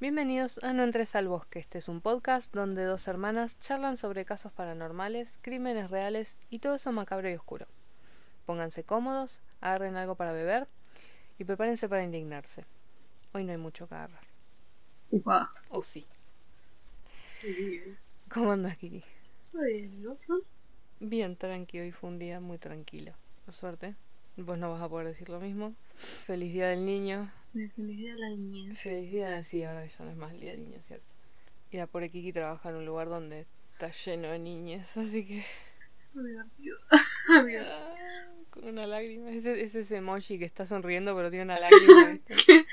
Bienvenidos a No entres al bosque. Este es un podcast donde dos hermanas charlan sobre casos paranormales, crímenes reales y todo eso macabro y oscuro. Pónganse cómodos, agarren algo para beber y prepárense para indignarse. Hoy no hay mucho que agarrar. Upa. ¿O sí? Bien. ¿Cómo andas, Kiki? Bien, ¿no? Bien, tranqui. Hoy fue un día muy tranquilo. Por suerte. Vos no vas a poder decir lo mismo. Feliz Día del Niño. Sí, feliz día de la niñez. Feliz Día, sí, ahora ya no es más el Día del Niño, ¿cierto? Y la pobre Kiki trabaja en un lugar donde está lleno de niñas, así que... Muy divertido. Ah, con una lágrima. Ese, es ese emoji que está sonriendo pero tiene una lágrima. ¿viste?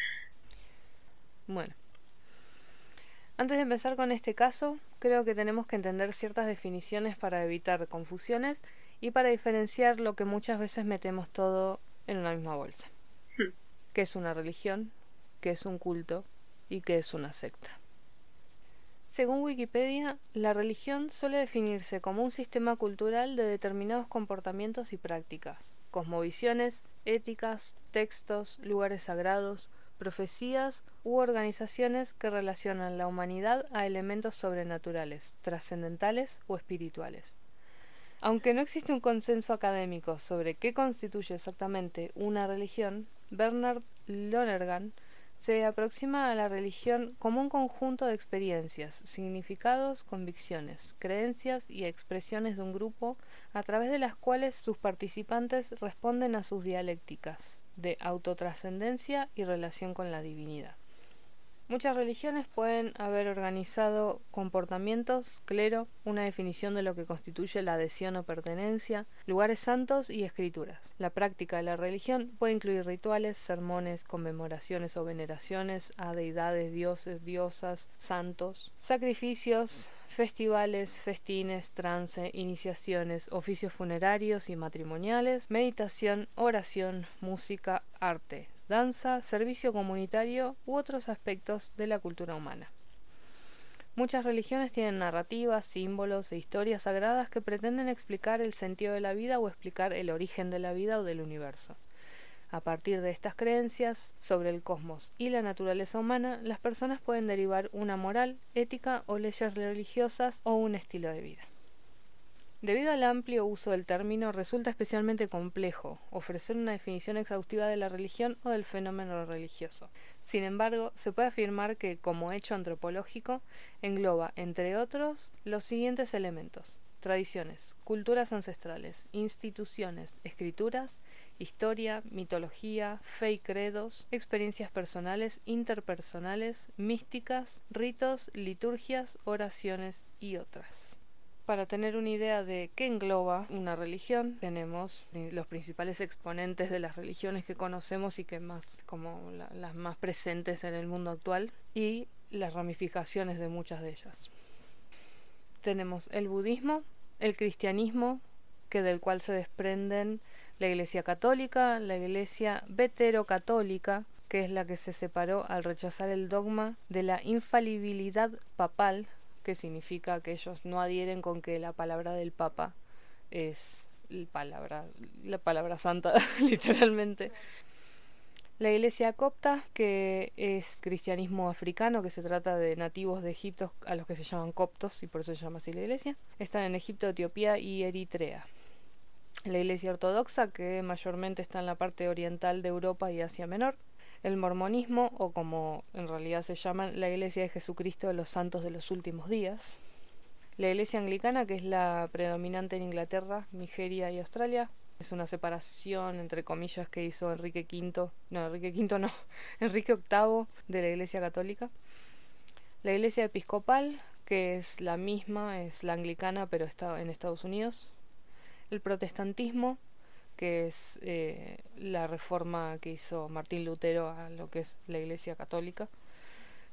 Bueno. Antes de empezar con este caso, creo que tenemos que entender ciertas definiciones para evitar confusiones y para diferenciar lo que muchas veces metemos todo en una misma bolsa. Hmm. ¿Qué es una religión? ¿Qué es un culto? ¿Y qué es una secta? Según Wikipedia, la religión suele definirse como un sistema cultural de determinados comportamientos y prácticas, cosmovisiones, éticas, textos, lugares sagrados, profecías u organizaciones que relacionan la humanidad a elementos sobrenaturales, trascendentales o espirituales. Aunque no existe un consenso académico sobre qué constituye exactamente una religión, Bernard Lonergan se aproxima a la religión como un conjunto de experiencias, significados, convicciones, creencias y expresiones de un grupo a través de las cuales sus participantes responden a sus dialécticas de autotrascendencia y relación con la divinidad. Muchas religiones pueden haber organizado comportamientos, clero, una definición de lo que constituye la adhesión o pertenencia, lugares santos y escrituras. La práctica de la religión puede incluir rituales, sermones, conmemoraciones o veneraciones a deidades, dioses, diosas, santos, sacrificios, festivales, festines, trance, iniciaciones, oficios funerarios y matrimoniales, meditación, oración, música, arte, danza, servicio comunitario u otros aspectos de la cultura humana. Muchas religiones tienen narrativas, símbolos e historias sagradas que pretenden explicar el sentido de la vida o explicar el origen de la vida o del universo. A partir de estas creencias sobre el cosmos y la naturaleza humana, las personas pueden derivar una moral, ética o leyes religiosas o un estilo de vida. Debido al amplio uso del término, resulta especialmente complejo ofrecer una definición exhaustiva de la religión o del fenómeno religioso. Sin embargo, se puede afirmar que, como hecho antropológico, engloba, entre otros, los siguientes elementos tradiciones, culturas ancestrales, instituciones, escrituras, historia, mitología, fe y credos, experiencias personales, interpersonales, místicas, ritos, liturgias, oraciones y otras. Para tener una idea de qué engloba una religión, tenemos los principales exponentes de las religiones que conocemos y que más como la- las más presentes en el mundo actual y las ramificaciones de muchas de ellas. Tenemos el budismo, el cristianismo, que del cual se desprenden la Iglesia Católica, la Iglesia Veterocatólica, que es la que se separó al rechazar el dogma de la infalibilidad papal, que significa que ellos no adhieren con que la palabra del Papa es la palabra, la palabra santa, literalmente. La iglesia copta, que es cristianismo africano, que se trata de nativos de Egipto a los que se llaman coptos, y por eso se llama así la iglesia, están en Egipto, Etiopía y Eritrea. La iglesia ortodoxa, que mayormente está en la parte oriental de Europa y Asia Menor. El mormonismo, o como en realidad se llaman, la Iglesia de Jesucristo de los Santos de los Últimos Días. La Iglesia Anglicana, que es la predominante en Inglaterra, Nigeria y Australia. Es una separación, entre comillas, que hizo Enrique V, no, Enrique V no, Enrique VIII de la Iglesia Católica. La Iglesia Episcopal, que es la misma, es la anglicana, pero está en Estados Unidos. El protestantismo, que es eh, la reforma que hizo Martín Lutero a lo que es la Iglesia Católica,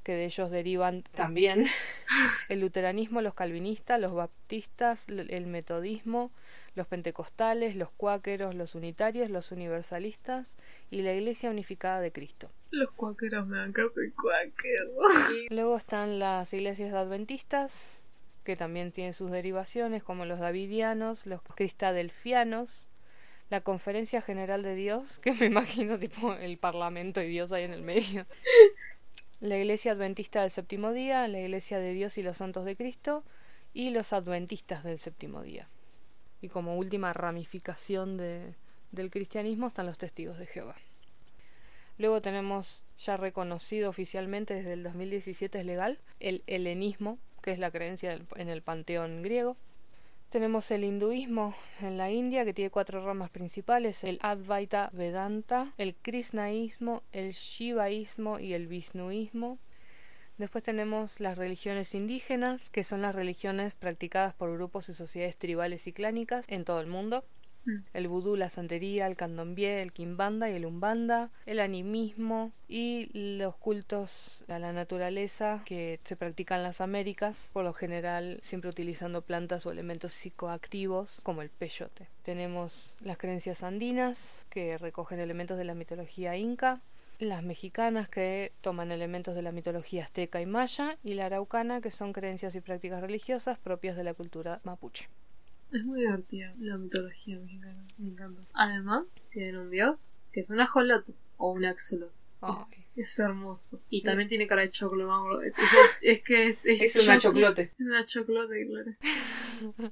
que de ellos derivan también el luteranismo, los calvinistas, los baptistas, el metodismo, los pentecostales, los cuáqueros, los unitarios, los universalistas y la Iglesia Unificada de Cristo. Los cuáqueros me dan caso de cuáqueros. Y luego están las iglesias adventistas, que también tienen sus derivaciones, como los davidianos, los cristadelfianos, la Conferencia General de Dios, que me imagino tipo el Parlamento y Dios ahí en el medio. la Iglesia Adventista del Séptimo Día, la Iglesia de Dios y los Santos de Cristo y los Adventistas del Séptimo Día. Y como última ramificación de, del cristianismo están los testigos de Jehová. Luego tenemos ya reconocido oficialmente desde el 2017 es legal el helenismo, que es la creencia en el panteón griego. Tenemos el hinduismo en la India, que tiene cuatro ramas principales, el Advaita Vedanta, el Krishnaísmo, el Shivaísmo y el Vishnuismo. Después tenemos las religiones indígenas, que son las religiones practicadas por grupos y sociedades tribales y clánicas en todo el mundo. El vudú, la santería, el candomblé, el quimbanda y el umbanda, el animismo y los cultos a la naturaleza que se practican en las Américas, por lo general siempre utilizando plantas o elementos psicoactivos como el peyote. Tenemos las creencias andinas que recogen elementos de la mitología inca, las mexicanas que toman elementos de la mitología azteca y maya y la araucana que son creencias y prácticas religiosas propias de la cultura mapuche. Es muy divertida la mitología mexicana. Me encanta. Además, tienen un dios que es un ajolote o un axolotl. Ay, Es hermoso. Y también tiene cara de choclo, vamos. Es, es que es, es, es una choclote. Es una choclote, claro.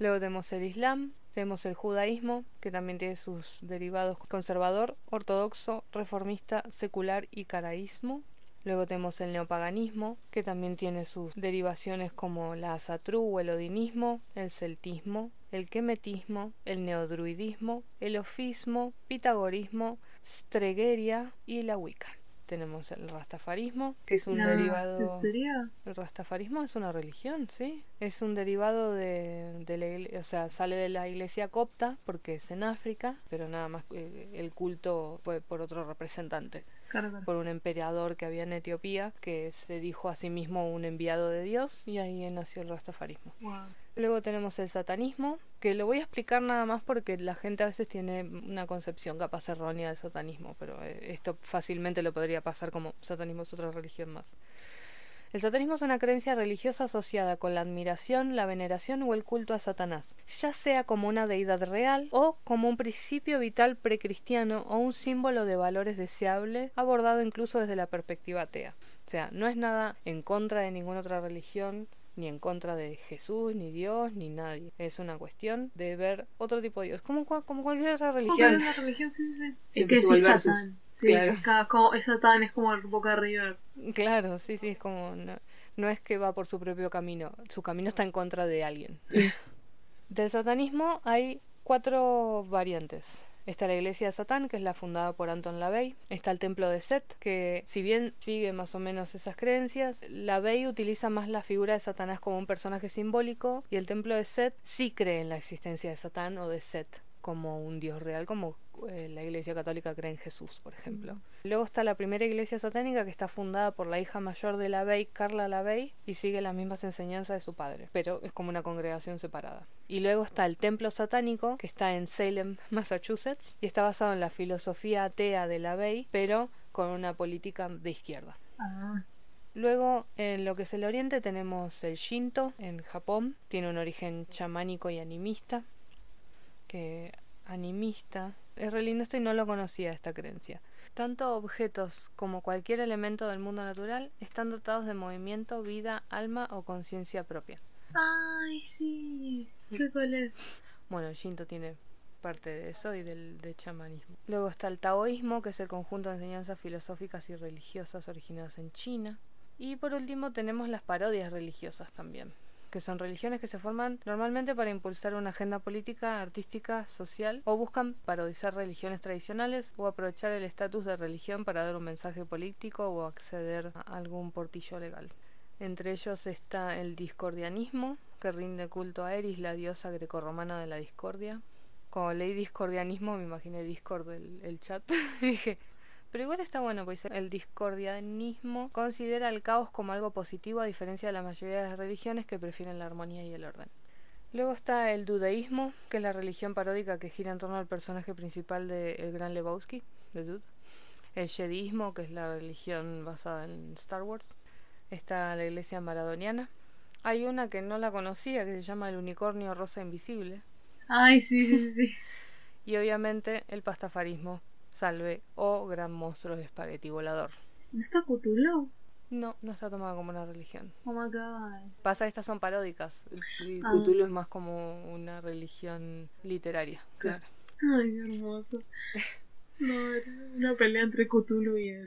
Luego tenemos el Islam, tenemos el judaísmo, que también tiene sus derivados conservador, ortodoxo, reformista, secular y caraísmo. Luego tenemos el neopaganismo, que también tiene sus derivaciones como la asatru o el odinismo, el celtismo, el quemetismo, el neodruidismo, el ofismo, pitagorismo, stregeria y la wicca. Tenemos el rastafarismo, que es un No, derivado... ¿En serio? El rastafarismo es una religión, sí. Es un derivado de, de la o sea, sale de la iglesia copta porque es en África, pero nada más eh, el culto fue por otro representante, Claro, claro. por un emperador que había en Etiopía que se dijo a sí mismo un enviado de Dios y ahí nació el rastafarismo. Wow. Luego tenemos el satanismo, que lo voy a explicar nada más porque la gente a veces tiene una concepción capaz errónea del satanismo, pero eh, esto fácilmente lo podría pasar como satanismo es otra religión más. El satanismo es una creencia religiosa asociada con la admiración, la veneración o el culto a Satanás, ya sea como una deidad real o como un principio vital precristiano o un símbolo de valores deseables abordado incluso desde la perspectiva atea. O sea, no es nada en contra de ninguna otra religión, ni en contra de Jesús, ni Dios, ni nadie. Es una cuestión de ver otro tipo de Dios, como, como cualquier otra ¿Cómo que es religión. una religión? Sí, sí, sí. Es que es. Satán. Sí, Claro. cada- como, es Satán, es como el Boca River. Claro, sí, sí, es como... No, no es que va por su propio camino, su camino está en contra de alguien. Sí. Del satanismo hay cuatro variantes. Está la iglesia de Satán, que es la fundada por Anton LaVey. Está el templo de Set, que si bien sigue más o menos esas creencias, LaVey utiliza más la figura de Satanás como un personaje simbólico y el templo de Set sí cree en la existencia de Satán o de Set como un dios real, como eh, la iglesia católica cree en Jesús, por Sí. ejemplo. Luego está la primera iglesia satánica que está fundada por la hija mayor de LaVey, Carla LaVey, y sigue las mismas enseñanzas de su padre, pero es como una congregación separada. Y luego está el templo satánico que está en Salem, Massachusetts, y está basado en la filosofía atea de LaVey, pero con una política de izquierda. Ah, Luego, en lo que es el oriente, tenemos el Shinto en Japón. Tiene un origen chamánico y animista. Que animista. Es re lindo esto y no lo conocía esta creencia. Tanto objetos como cualquier elemento del mundo natural están dotados de movimiento, vida, alma o conciencia propia. Ay, sí. Sé cuál es. Bueno, el Shinto tiene parte de eso y del de chamanismo. Luego está el taoísmo, que es el conjunto de enseñanzas filosóficas y religiosas originadas en China. Y por último tenemos las parodias religiosas también, que son religiones que se forman normalmente para impulsar una agenda política, artística, social, o buscan parodizar religiones tradicionales o aprovechar el estatus de religión para dar un mensaje político o acceder a algún portillo legal. Entre ellos está el discordianismo, que rinde culto a Eris, la diosa grecorromana de la discordia. Cuando leí discordianismo me imaginé Discord, el, el chat. dije, pero igual está bueno, pues el discordianismo considera el caos como algo positivo a diferencia de la mayoría de las religiones que prefieren la armonía y el orden. Luego está el dudeísmo, que es la religión paródica que gira en torno al personaje principal de El Gran Lebowski, de Dude. El Jediismo, que es la religión basada en Star Wars. Está la iglesia maradoniana. Hay una que no la conocía, que se llama el unicornio rosa invisible. Ay, sí, sí, sí. Y obviamente el pastafarismo, salve o gran monstruo de espagueti volador. ¿No está Cthulhu? No, no está tomada como una religión. Oh my god. Pasa, estas son paródicas. Y Ah. Cthulhu es más como una religión literaria. Claro. Ay, qué hermoso. No, era una pelea entre Cthulhu y el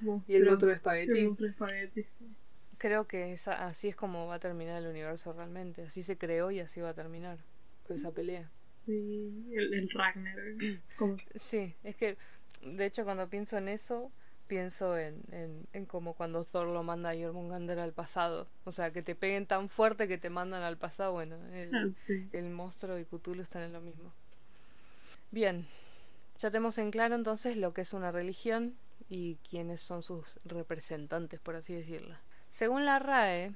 monstruo. Y el monstruo de El espagueti. monstruo de espagueti, sí. Creo que esa, así es como va a terminar el universo realmente. Así se creó y así va a terminar. Con esa pelea. Sí, el, el Ragnarok. Como, Sí, es que de hecho cuando pienso en eso, pienso en, en, en como cuando Thor lo manda a Jormungandr al pasado. O sea, que te peguen tan fuerte que te mandan al pasado. Bueno, el, ah, sí. el monstruo y Cthulhu están en lo mismo. Bien, ya tenemos en claro entonces lo que es una religión y quiénes son sus representantes, por así decirlo. Según la RAE,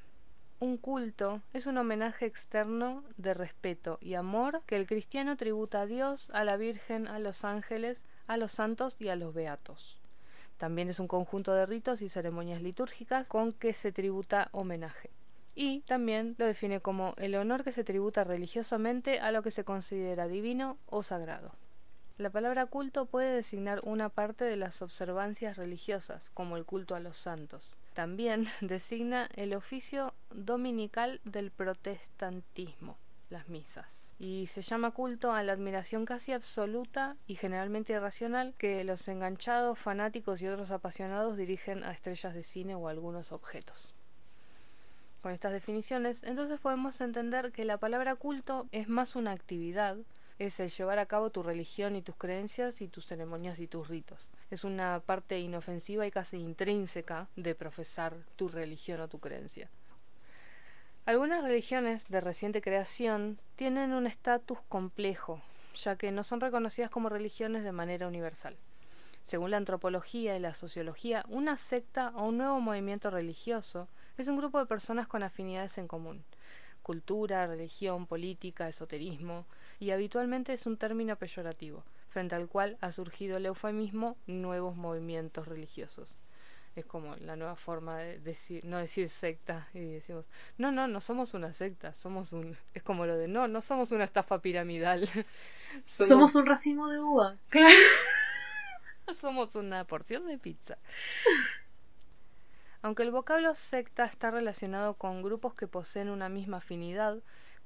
un culto es un homenaje externo de respeto y amor que el cristiano tributa a Dios, a la Virgen, a los ángeles, a los santos y a los beatos. También es un conjunto de ritos y ceremonias litúrgicas con que se tributa homenaje. Y también lo define como el honor que se tributa religiosamente a lo que se considera divino o sagrado. La palabra culto puede designar una parte de las observancias religiosas, como el culto a los santos. También designa el oficio dominical del protestantismo, las misas. Y se llama culto a la admiración casi absoluta y generalmente irracional que los enganchados, fanáticos y otros apasionados dirigen a estrellas de cine o a algunos objetos. Con estas definiciones, entonces podemos entender que la palabra culto es más una actividad, es el llevar a cabo tu religión y tus creencias y tus ceremonias y tus ritos. Es una parte inofensiva y casi intrínseca de profesar tu religión o tu creencia. Algunas religiones de reciente creación tienen un estatus complejo, ya que no son reconocidas como religiones de manera universal. Según la antropología y la sociología, una secta o un nuevo movimiento religioso es un grupo de personas con afinidades en común. Cultura, religión, política, esoterismo, y habitualmente es un término peyorativo, frente al cual ha surgido el eufemismo nuevos movimientos religiosos. Es como la nueva forma de decir, no decir secta, y decimos, no, no, no somos una secta, somos un... Es como lo de, no, no somos una estafa piramidal. Somos, un racimo de uvas. somos una porción de pizza. Aunque el vocablo secta está relacionado con grupos que poseen una misma afinidad,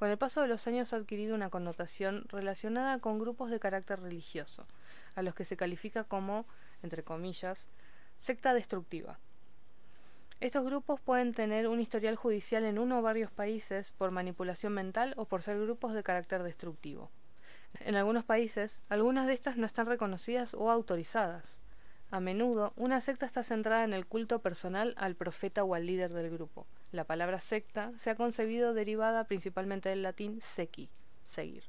con el paso de los años ha adquirido una connotación relacionada con grupos de carácter religioso, a los que se califica como, entre comillas, secta destructiva. Estos grupos pueden tener un historial judicial en uno o varios países por manipulación mental o por ser grupos de carácter destructivo. En algunos países, algunas de estas no están reconocidas o autorizadas. A menudo, una secta está centrada en el culto personal al profeta o al líder del grupo. La palabra secta se ha concebido derivada principalmente del latín sequi, seguir.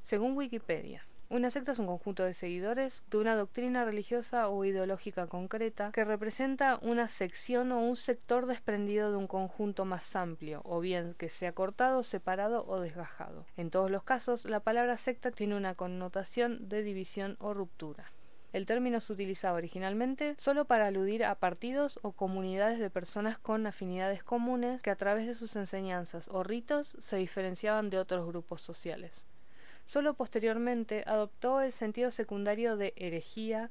Según Wikipedia, una secta es un conjunto de seguidores de una doctrina religiosa o ideológica concreta que representa una sección o un sector desprendido de un conjunto más amplio, o bien que sea cortado, separado o desgajado. En todos los casos, la palabra secta tiene una connotación de división o ruptura. El término se utilizaba originalmente solo para aludir a partidos o comunidades de personas con afinidades comunes que a través de sus enseñanzas o ritos se diferenciaban de otros grupos sociales. Solo posteriormente adoptó el sentido secundario de herejía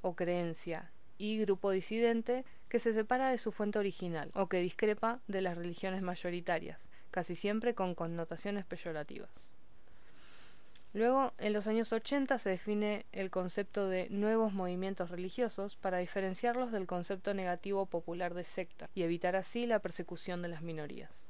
o creencia y grupo disidente que se separa de su fuente original o que discrepa de las religiones mayoritarias, casi siempre con connotaciones peyorativas. Luego, en los años 80 se define el concepto de nuevos movimientos religiosos para diferenciarlos del concepto negativo popular de secta y evitar así la persecución de las minorías.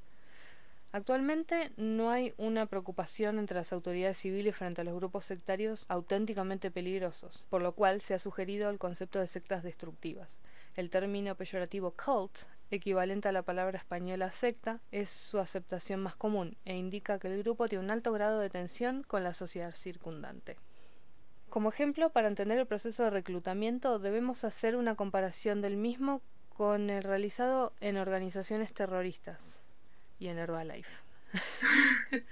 Actualmente no hay una preocupación entre las autoridades civiles frente a los grupos sectarios auténticamente peligrosos, por lo cual se ha sugerido el concepto de sectas destructivas. El término peyorativo cult, equivalente a la palabra española secta, es su aceptación más común e indica que el grupo tiene un alto grado de tensión con la sociedad circundante. Como ejemplo, para entender el proceso de reclutamiento debemos hacer una comparación del mismo con el realizado en organizaciones terroristas y en Herbalife.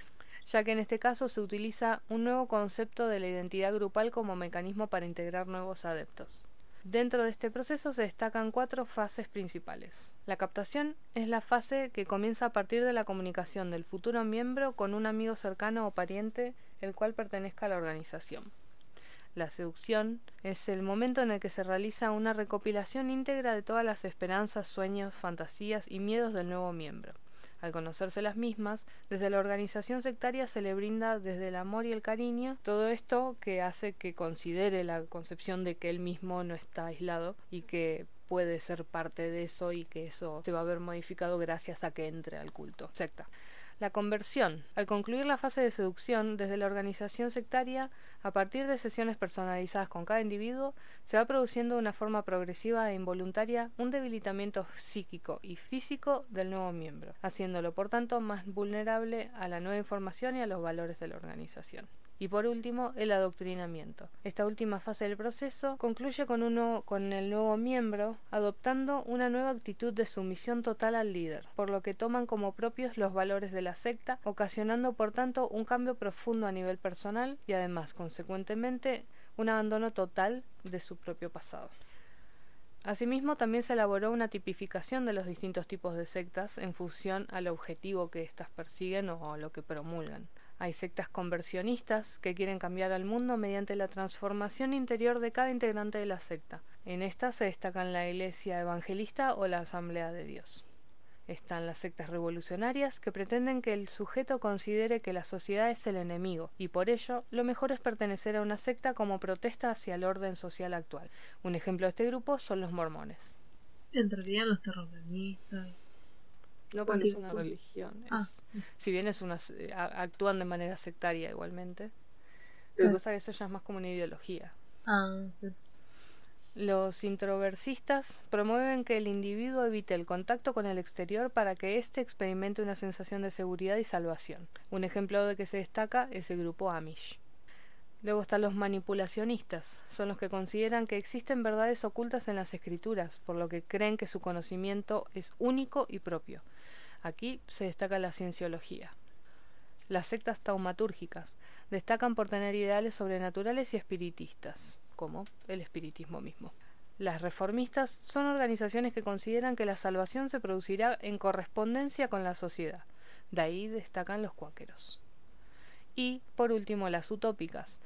ya que en este caso se utiliza un nuevo concepto de la identidad grupal como mecanismo para integrar nuevos adeptos. Dentro de este proceso se destacan cuatro fases principales. La captación es la fase que comienza a partir de la comunicación del futuro miembro con un amigo cercano o pariente el cual pertenezca a la organización. La seducción es el momento en el que se realiza una recopilación íntegra de todas las esperanzas, sueños, fantasías y miedos del nuevo miembro. Al conocerse las mismas, desde la organización sectaria se le brinda desde el amor y el cariño todo esto que hace que considere la concepción de que él mismo no está aislado y que puede ser parte de eso y que eso se va a ver modificado gracias a que entre al culto secta. La conversión. Al concluir la fase de seducción, desde la organización sectaria, a partir de sesiones personalizadas con cada individuo, se va produciendo de una forma progresiva e involuntaria un debilitamiento psíquico y físico del nuevo miembro, haciéndolo por tanto más vulnerable a la nueva información y a los valores de la organización. Y por último, el adoctrinamiento. Esta última fase del proceso concluye con, uno, con el nuevo miembro adoptando una nueva actitud de sumisión total al líder, por lo que toman como propios los valores de la secta, ocasionando por tanto un cambio profundo a nivel personal y además, consecuentemente, un abandono total de su propio pasado. Asimismo, también se elaboró una tipificación de los distintos tipos de sectas en función al objetivo que éstas persiguen o lo que promulgan. Hay sectas conversionistas que quieren cambiar al mundo mediante la transformación interior de cada integrante de la secta. En esta se destacan la Iglesia Evangelista o la Asamblea de Dios. Están las sectas revolucionarias que pretenden que el sujeto considere que la sociedad es el enemigo y por ello lo mejor es pertenecer a una secta como protesta hacia el orden social actual. Un ejemplo de este grupo son los mormones. Entrarían los terroristas. No porque es una religión. Ah. Si bien es una, actúan de manera sectaria igualmente. Lo que pasa es que eso ya es más como una ideología. Ah, Los introversistas promueven que el individuo evite el contacto con el exterior para que éste experimente una sensación de seguridad y salvación. Un ejemplo de que se destaca es el grupo Amish. Luego están los manipulacionistas, son los que consideran que existen verdades ocultas en las escrituras, por lo que creen que su conocimiento es único y propio. Aquí se destaca la cienciología. Las sectas taumatúrgicas destacan por tener ideales sobrenaturales y espiritistas, como el espiritismo mismo. Las reformistas son organizaciones que consideran que la salvación se producirá en correspondencia con la sociedad. De ahí destacan los cuáqueros. Y, por último, las utópicas,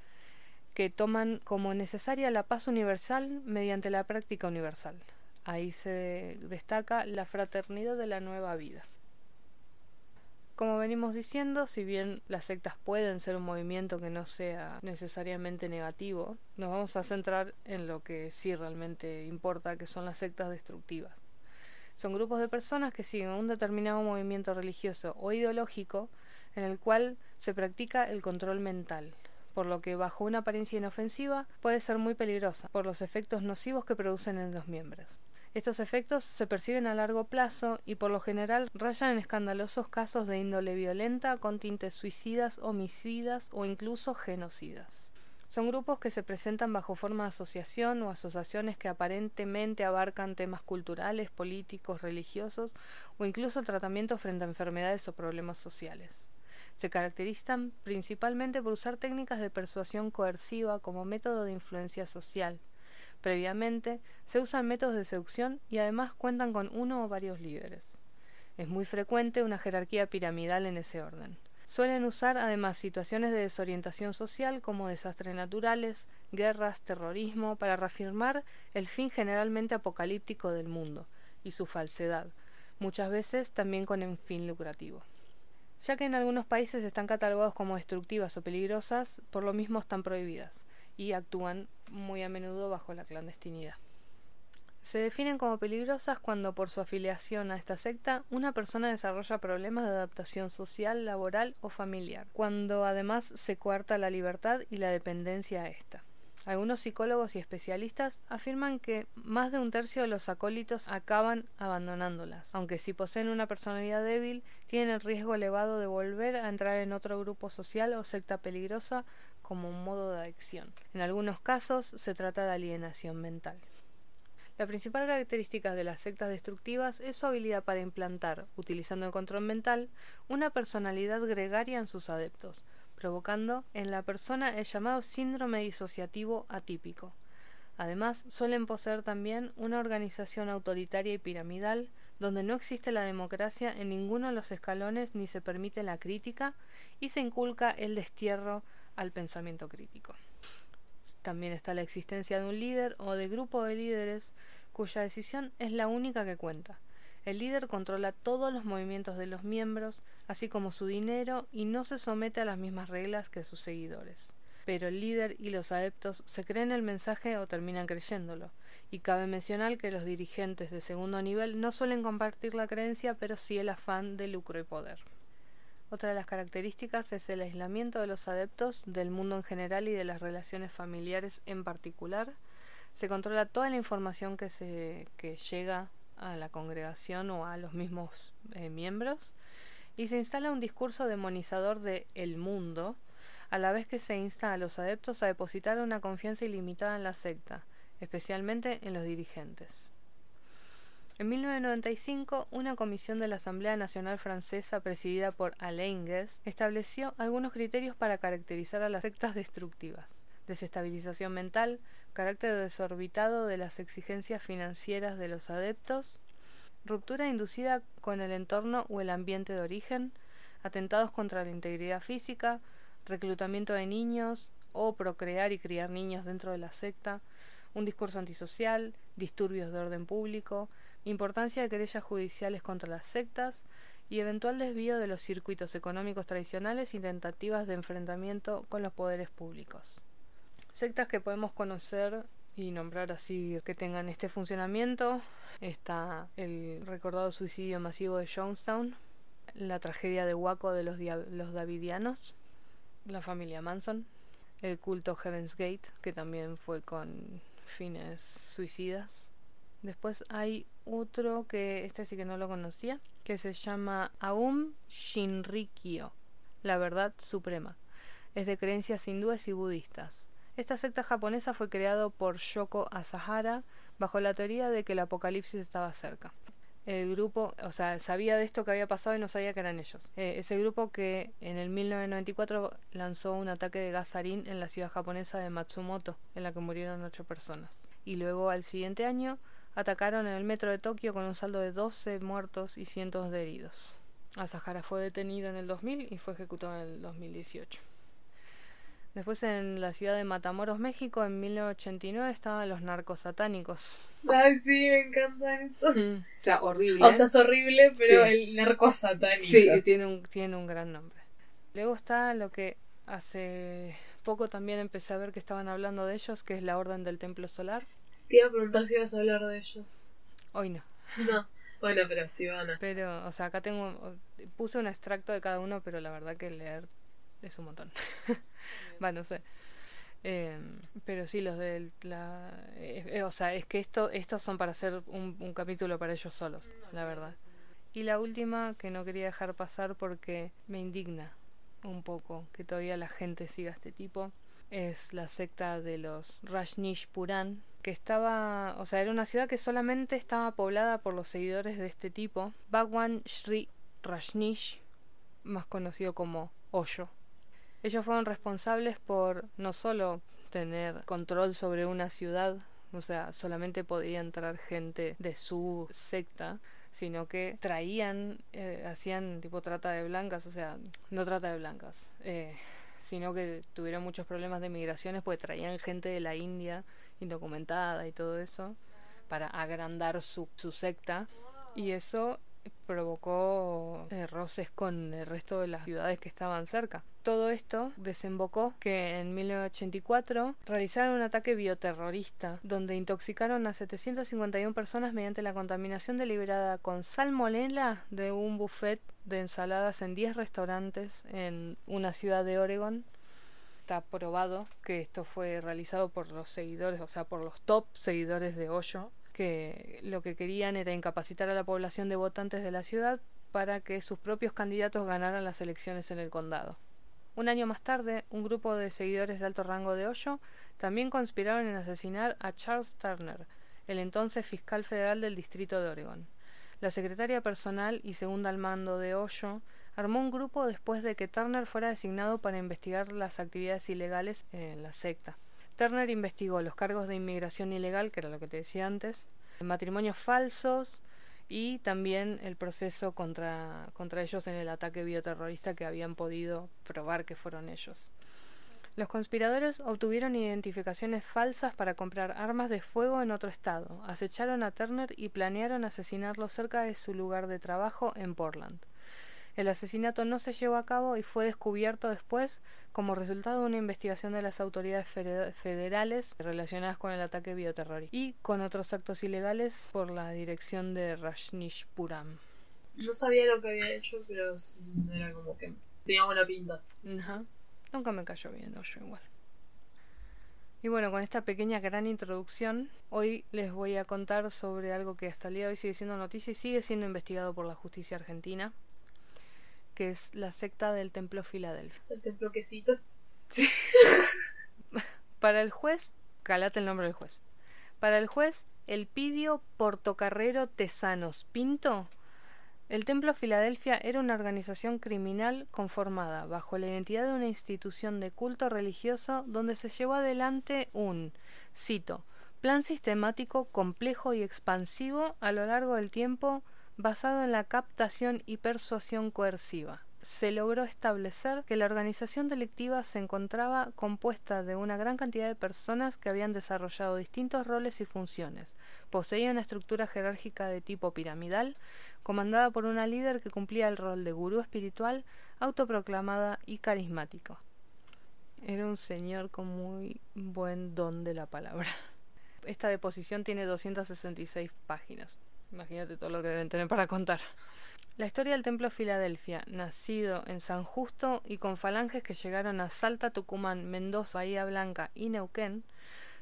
que toman como necesaria la paz universal mediante la práctica universal. Ahí se destaca la fraternidad de la nueva vida. Como venimos diciendo, si bien las sectas pueden ser un movimiento que no sea necesariamente negativo, nos vamos a centrar en lo que sí realmente importa, que son las sectas destructivas. Son grupos de personas que siguen un determinado movimiento religioso o ideológico en el cual se practica el control mental, por lo que bajo una apariencia inofensiva puede ser muy peligrosa por los efectos nocivos que producen en los miembros. Estos efectos se perciben a largo plazo y por lo general rayan en escandalosos casos de índole violenta con tintes suicidas, homicidas o incluso genocidas. Son grupos que se presentan bajo forma de asociación o asociaciones que aparentemente abarcan temas culturales, políticos, religiosos o incluso tratamiento frente a enfermedades o problemas sociales. Se caracterizan principalmente por usar técnicas de persuasión coerciva como método de influencia social, Previamente, se usan métodos de seducción y además cuentan con uno o varios líderes. Es muy frecuente una jerarquía piramidal en ese orden. Suelen usar además situaciones de desorientación social como desastres naturales, guerras, terrorismo, para reafirmar el fin generalmente apocalíptico del mundo y su falsedad, muchas veces también con un fin lucrativo. Ya que en algunos países están catalogados como destructivas o peligrosas, por lo mismo están prohibidas y actúan muy a menudo bajo la clandestinidad. Se definen como peligrosas cuando por su afiliación a esta secta una persona desarrolla problemas de adaptación social, laboral o familiar, cuando además se coarta la libertad y la dependencia a esta. Algunos psicólogos y especialistas afirman que más de un tercio de los acólitos acaban abandonándolas, aunque si poseen una personalidad débil, tienen el riesgo elevado de volver a entrar en otro grupo social o secta peligrosa como un modo de adicción. En algunos casos se trata de alienación mental. La principal característica de las sectas destructivas es su habilidad para implantar, utilizando el control mental, una personalidad gregaria en sus adeptos, provocando en la persona el llamado síndrome disociativo atípico. Además, suelen poseer también una organización autoritaria y piramidal, donde no existe la democracia en ninguno de los escalones ni se permite la crítica y se inculca el destierro al pensamiento crítico. También está la existencia de un líder o de grupo de líderes cuya decisión es la única que cuenta. El líder controla todos los movimientos de los miembros, así como su dinero, y no se somete a las mismas reglas que sus seguidores. Pero el líder y los adeptos se creen el mensaje o terminan creyéndolo, y cabe mencionar que los dirigentes de segundo nivel no suelen compartir la creencia, pero sí el afán de lucro y poder. Otra de las características es el aislamiento de los adeptos del mundo en general y de las relaciones familiares en particular. Se controla toda la información que, se, que llega a la congregación o a los mismos eh, miembros y se instala un discurso demonizador de el mundo, a la vez que se insta a los adeptos a depositar una confianza ilimitada en la secta, especialmente en los dirigentes. En 1995, una comisión de la Asamblea Nacional Francesa presidida por Alain estableció algunos criterios para caracterizar a las sectas destructivas. Desestabilización mental, carácter desorbitado de las exigencias financieras de los adeptos, ruptura inducida con el entorno o el ambiente de origen, atentados contra la integridad física, reclutamiento de niños o procrear y criar niños dentro de la secta, un discurso antisocial, disturbios de orden público, importancia de querellas judiciales contra las sectas y eventual desvío de los circuitos económicos tradicionales y tentativas de enfrentamiento con los poderes públicos. Sectas que podemos conocer y nombrar así que tengan este funcionamiento está el recordado suicidio masivo de Jonestown, la tragedia de Waco de los, los Davidianos, la familia Manson, el culto Heaven's Gate, que también fue con fines suicidas, Después hay otro que este sí que no lo conocía, que se llama Aum Shinrikyo, la verdad suprema. Es de creencias hindúes y budistas. Esta secta japonesa fue creada por Shoko Asahara bajo la teoría de que el apocalipsis estaba cerca. El grupo, o sea, sabía de esto que había pasado y no sabía que eran ellos. Eh, ese grupo que en el 1994 lanzó un ataque de gasarín en la ciudad japonesa de Matsumoto, en la que murieron ocho personas. Y luego al siguiente año atacaron en el metro de Tokio con un saldo de 12 muertos y cientos de heridos. Asahara fue detenido en el 2000 y fue ejecutado en el 2018. Después en la ciudad de Matamoros, México, en 1989 estaban los narcos satánicos. Ay, sí, me encantan esos. Mm, o sea, horrible. O sea, es horrible, pero el narco satánico. Sí, tiene un, tiene un gran nombre. Luego está lo que hace poco también empecé a ver que estaban hablando de ellos, que es la Orden del Templo Solar. Te iba a preguntar si ibas a hablar de ellos. Hoy no. No. Bueno, pero sí van a. Pero, o sea, acá tengo. Puse un extracto de cada uno, pero la verdad que leer es un montón. Va, no sé. Em, pero sí, los de la. Eh, eh, o sea, es que esto, estos son para hacer un, un capítulo para ellos solos, la verdad. Y la última que no quería dejar pasar porque me indigna un poco que todavía la gente siga este tipo es la secta de los Rajneesh Puran, que estaba, o sea, era una ciudad que solamente estaba poblada por los seguidores de este tipo, Bhagwan Sri Rajneesh, más conocido como Osho. Ellos fueron responsables por no solo tener control sobre una ciudad, o sea, solamente podía entrar gente de su secta, sino que traían, eh, hacían tipo trata de blancas, o sea, no trata de blancas, eh, sino que tuvieron muchos problemas de migraciones, pues traían gente de la India indocumentada y todo eso para agrandar su, secta y eso provocó eh, roces con el resto de las ciudades que estaban cerca. Todo esto desembocó que en 1984 realizaron un ataque bioterrorista donde intoxicaron a 751 personas mediante la contaminación deliberada con salmonella de un buffet de ensaladas en 10 restaurantes en una ciudad de Oregon. Probado que esto fue realizado por los seguidores, o sea, por los top seguidores de Hoyo que lo que querían era incapacitar a la población de votantes de la ciudad para que sus propios candidatos ganaran las elecciones en el condado. Un año más tarde, un grupo de seguidores de alto rango de Hoyo también conspiraron en asesinar a Charles Turner, el entonces fiscal federal del distrito de Oregon. La secretaria personal y segunda al mando de Hoyo armó un grupo después de que Turner fuera designado para investigar las actividades ilegales en la secta. Turner investigó los cargos de inmigración ilegal, que era lo que te decía antes, matrimonios falsos y también el proceso contra, contra ellos en el ataque bioterrorista que habían podido probar que fueron ellos. Los conspiradores obtuvieron identificaciones falsas para comprar armas de fuego en otro estado, acecharon a Turner y planearon asesinarlo cerca de su lugar de trabajo en Portland. El asesinato no se llevó a cabo y fue descubierto después como resultado de una investigación de las autoridades federales relacionadas con el ataque bioterrorista y con otros actos ilegales por la dirección de Rajnishpuram. No sabía lo que había hecho, pero era como que tenía buena pinta. Ajá. Nunca me cayó bien, no, yo igual. Y bueno, con esta pequeña gran introducción, hoy les voy a contar sobre algo que hasta el día de hoy sigue siendo noticia y sigue siendo investigado por la justicia argentina, que es la secta del Templo Filadelfia. ¿El templo quesito? Para el juez, calate el nombre del juez. Para el juez, Elpidio Portocarrero Tesanos Pinto el Templo Filadelfia era una organización criminal conformada bajo la identidad de una institución de culto religioso donde se llevó adelante un, cito, plan sistemático, complejo y expansivo a lo largo del tiempo basado en la captación y persuasión coerciva se logró establecer que la organización delictiva se encontraba compuesta de una gran cantidad de personas que habían desarrollado distintos roles y funciones. Poseía una estructura jerárquica de tipo piramidal, comandada por una líder que cumplía el rol de gurú espiritual, autoproclamada y carismático. Era un señor con muy buen don de la palabra. Esta deposición tiene 266 páginas. Imagínate todo lo que deben tener para contar. La historia del Templo Filadelfia, nacido en San Justo y con falanges que llegaron a Salta, Tucumán, Mendoza, Bahía Blanca y Neuquén,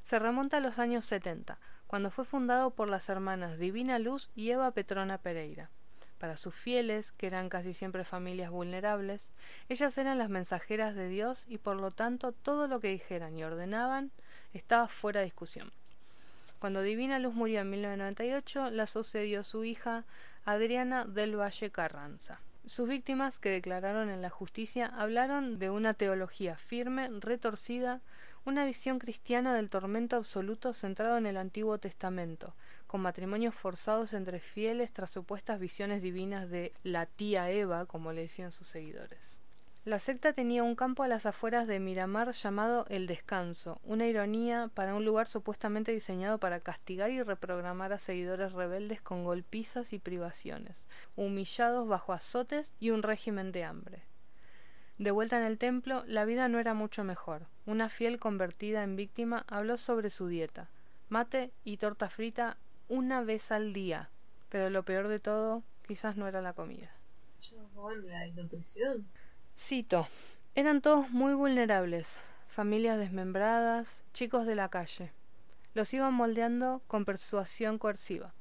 se remonta a los años 70, cuando fue fundado por las hermanas Divina Luz y Eva Petrona Pereira. Para sus fieles, que eran casi siempre familias vulnerables, ellas eran las mensajeras de Dios y por lo tanto todo lo que dijeran y ordenaban estaba fuera de discusión. Cuando Divina Luz murió en 1998, la sucedió su hija Adriana del Valle Carranza. Sus víctimas, que declararon en la justicia, hablaron de una teología firme, retorcida, una visión cristiana del tormento absoluto centrado en el Antiguo Testamento, con matrimonios forzados entre fieles tras supuestas visiones divinas de la tía Eva, como le decían sus seguidores. La secta tenía un campo a las afueras de Miramar llamado El Descanso, una ironía para un lugar supuestamente diseñado para castigar y reprogramar a seguidores rebeldes con golpizas y privaciones, humillados bajo azotes y un régimen de hambre. De vuelta en el templo, la vida no era mucho mejor. Una fiel convertida en víctima habló sobre su dieta. Mate y torta frita una vez al día. Pero lo peor de todo, quizás no era la comida. la nutrición. Cito. Eran todos muy vulnerables, familias desmembradas, chicos de la calle. Los iban moldeando con persuasión coerciva.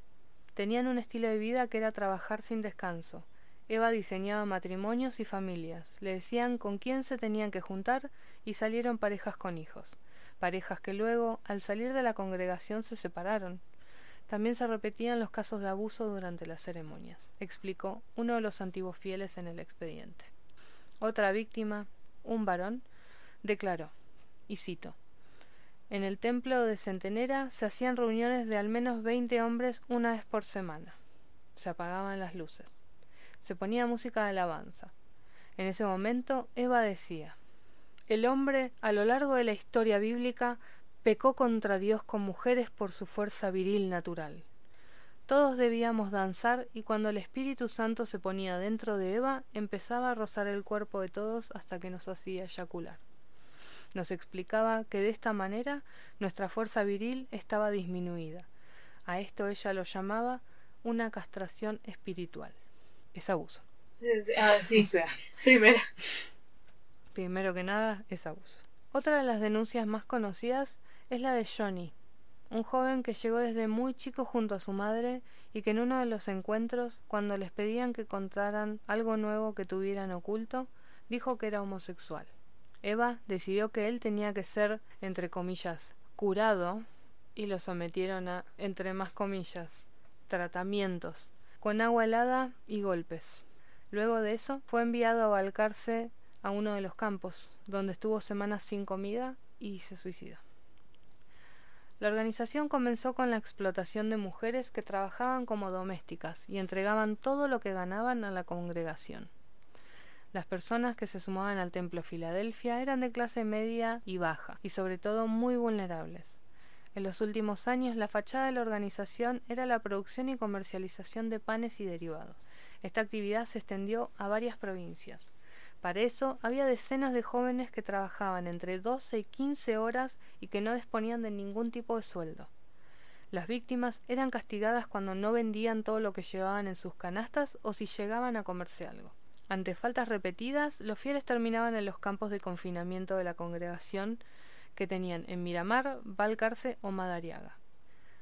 Tenían un estilo de vida que era trabajar sin descanso, Eva diseñaba matrimonios y familias, le decían con quién se tenían que juntar y salieron parejas con hijos, parejas que luego, al salir de la congregación, se separaron. También se repetían los casos de abuso durante las ceremonias, explicó uno de los antiguos fieles en el expediente. Otra víctima, un varón, declaró, y cito, En el templo de Centenera se hacían reuniones de al menos veinte hombres una vez por semana. Se apagaban las luces se ponía música de alabanza. En ese momento Eva decía, El hombre, a lo largo de la historia bíblica, pecó contra Dios con mujeres por su fuerza viril natural. Todos debíamos danzar y cuando el Espíritu Santo se ponía dentro de Eva, empezaba a rozar el cuerpo de todos hasta que nos hacía eyacular. Nos explicaba que de esta manera nuestra fuerza viril estaba disminuida. A esto ella lo llamaba una castración espiritual es abuso. Sí, Ah, sí. Primero. Primero que nada, es abuso. Otra de las denuncias más conocidas es la de Johnny, un joven que llegó desde muy chico junto a su madre y que en uno de los encuentros, cuando les pedían que contaran algo nuevo que tuvieran oculto, dijo que era homosexual. Eva decidió que él tenía que ser, entre comillas, curado y lo sometieron a, entre más comillas, tratamientos con agua helada y golpes. Luego de eso fue enviado a balcarse a uno de los campos, donde estuvo semanas sin comida y se suicidó. La organización comenzó con la explotación de mujeres que trabajaban como domésticas y entregaban todo lo que ganaban a la congregación. Las personas que se sumaban al templo Filadelfia eran de clase media y baja, y sobre todo muy vulnerables. En los últimos años, la fachada de la organización era la producción y comercialización de panes y derivados. Esta actividad se extendió a varias provincias. Para eso había decenas de jóvenes que trabajaban entre 12 y 15 horas y que no disponían de ningún tipo de sueldo. Las víctimas eran castigadas cuando no vendían todo lo que llevaban en sus canastas o si llegaban a comerse algo. Ante faltas repetidas, los fieles terminaban en los campos de confinamiento de la congregación que tenían en Miramar, Valcarce o Madariaga.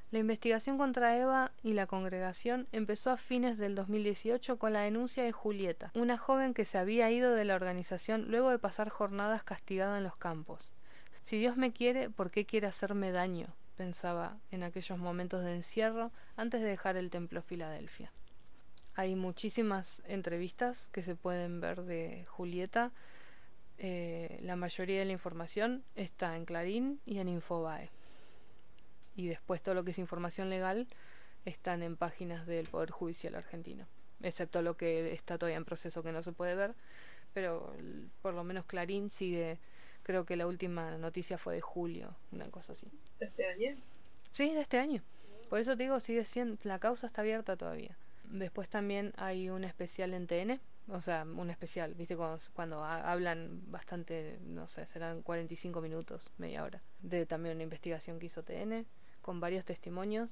La investigación contra Eva y la congregación empezó a fines del 2018 con la denuncia de Julieta, una joven que se había ido de la organización luego de pasar jornadas castigada en los campos. Si Dios me quiere, ¿por qué quiere hacerme daño? pensaba en aquellos momentos de encierro antes de dejar el templo Filadelfia. Hay muchísimas entrevistas que se pueden ver de Julieta. Eh, la mayoría de la información está en Clarín y en Infobae. Y después todo lo que es información legal están en páginas del Poder Judicial argentino. Excepto lo que está todavía en proceso que no se puede ver. Pero por lo menos Clarín sigue, creo que la última noticia fue de julio, una cosa así. ¿De este año? Sí, de este año. Por eso te digo, sigue siendo, la causa está abierta todavía. Después también hay un especial en TN, o sea, un especial, ¿viste? Cuando, cuando hablan bastante, no sé, serán 45 minutos, media hora, de también una investigación que hizo TN, con varios testimonios.